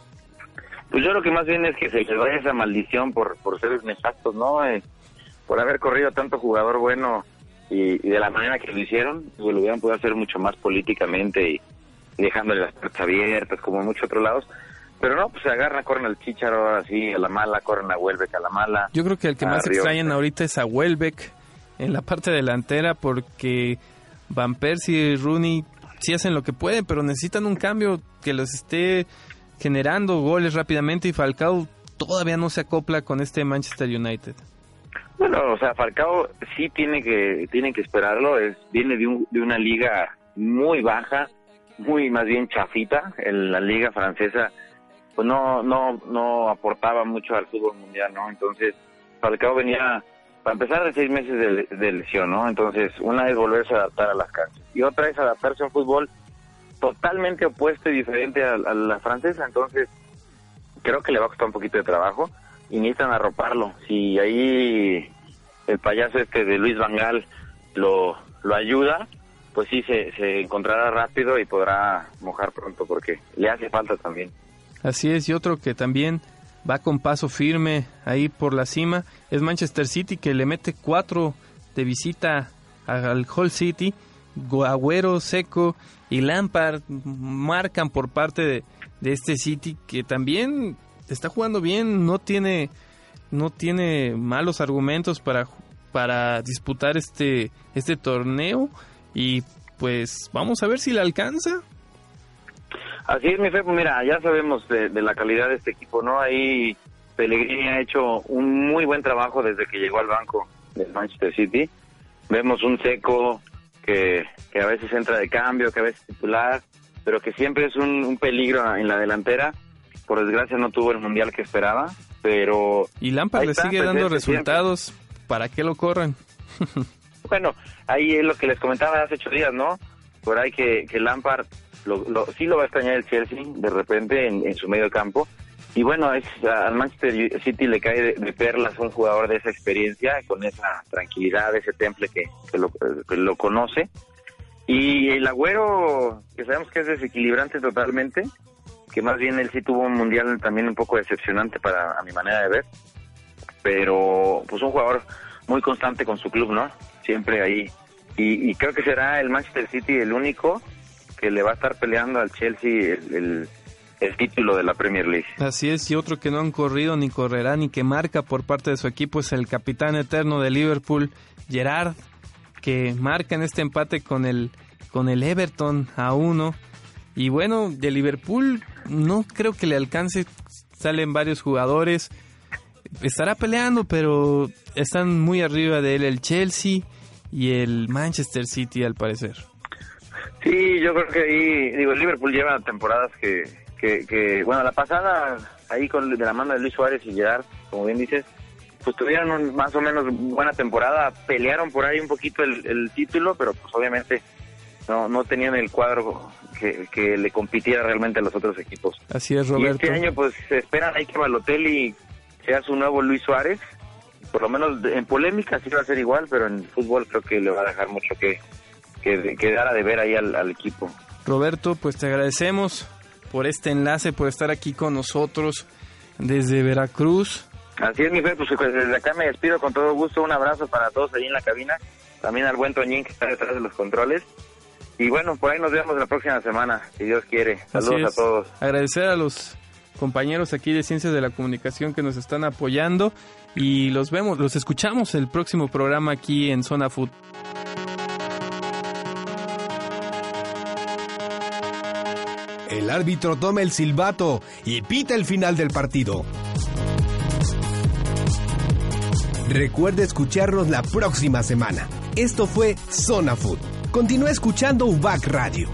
Pues yo creo que más bien es que se les vaya esa maldición por, por ser nefastos, ¿no? Eh, por haber corrido tanto jugador bueno y, de la manera que lo hicieron, pues lo hubieran podido hacer mucho más políticamente y, dejándole las puertas abiertas, como en muchos otros lados. Pero no, pues se agarran, corren al Chicharo, así a la mala, corren a Huelbeck a la mala. Yo creo que el que más extrañan ahorita es a Huelbeck en la parte delantera porque Van Persie y Rooney sí hacen lo que pueden, pero necesitan un cambio que los esté generando goles rápidamente y Falcao todavía no se acopla con este Manchester United. Bueno, o sea, Falcao sí tiene que tiene que esperarlo. Es, viene de, un, de una liga muy baja, muy más bien chafita. En la liga francesa, pues no no no aportaba mucho al fútbol mundial, ¿no? Entonces Falcao venía para empezar de seis meses de, lesión, ¿no? Entonces una es volverse a adaptar a las canchas y otra es adaptarse a un fútbol totalmente opuesto y diferente a, la francesa. Entonces creo que le va a costar un poquito de trabajo y necesitan arroparlo. Si ahí el payaso este de Luis Vangal lo, lo ayuda, pues sí se, se encontrará rápido y podrá mojar pronto porque le hace falta también. Así es, y otro que también va con paso firme ahí por la cima es Manchester City que le mete cuatro de visita al Hull City. Agüero, Seco y Lampard marcan por parte de, de este City que también está jugando bien, no tiene, no tiene malos argumentos para, para disputar este, este torneo y pues vamos a ver si le alcanza. Así es, mi fe, pues mira, ya sabemos de, la calidad de este equipo, ¿no? Ahí Pellegrini ha hecho un muy buen trabajo desde que llegó al banco del Manchester City. Vemos un seco que, que a veces entra de cambio, que a veces titular, pero que siempre es un, un peligro en la delantera por desgracia no tuvo el mundial que esperaba, pero... Y Lampard le sigue dando resultados, ¿para qué lo corren? bueno, ahí es lo que les comentaba hace ocho días, ¿no? Por ahí que, que Lampard lo, sí lo va a extrañar el Chelsea de repente en, su medio campo. Y bueno, es, al Manchester City le cae de, perlas un jugador de esa experiencia, con esa tranquilidad, ese temple que, que, lo, que lo conoce. Y el Agüero, que sabemos que es desequilibrante totalmente, que más bien él sí tuvo un mundial también un poco decepcionante para a mi manera de ver, pero pues un jugador muy constante con su club, ¿no? Siempre ahí. Y, creo que será el Manchester City el único que le va a estar peleando al Chelsea el, el, título de la Premier League. Así es, y otro que no han corrido ni correrá ni que marca por parte de su equipo es el capitán eterno de Liverpool, Gerard, que marca en este empate con el, con el Everton a uno. Y bueno, de Liverpool no creo que le alcance. Salen varios jugadores. Estará peleando, pero están muy arriba de él el Chelsea y el Manchester City al parecer. Sí, yo creo que ahí, digo, el Liverpool lleva temporadas que, que, bueno, la pasada, ahí con de la mano de Luis Suárez y Gerard, como bien dices, pues tuvieron más o menos buena temporada, pelearon por ahí un poquito el, el título, pero pues obviamente no, no tenían el cuadro que, le compitiera realmente a los otros equipos. Así es, Roberto. Y este año pues se esperan ahí que Balotelli sea su nuevo Luis Suárez. Por lo menos en polémica sí va a ser igual, pero en fútbol creo que le va a dejar mucho que, que, dar a de ver ahí al, equipo. Roberto, pues te agradecemos por este enlace, por estar aquí con nosotros desde Veracruz. Así es, mi fe, pues desde acá me despido con todo gusto. Un abrazo para todos ahí en la cabina. También al buen Toñín que está detrás de los controles. Y bueno, por ahí nos vemos la próxima semana, si Dios quiere. Saludos a todos. Agradecer a los compañeros aquí de Ciencias de la Comunicación que nos están apoyando y los vemos, los escuchamos el próximo programa aquí en Zona Food. El árbitro toma el silbato y pita el final del partido. Recuerde escucharnos la próxima semana. Esto fue Zona Food. Continúa escuchando UBAC Radio.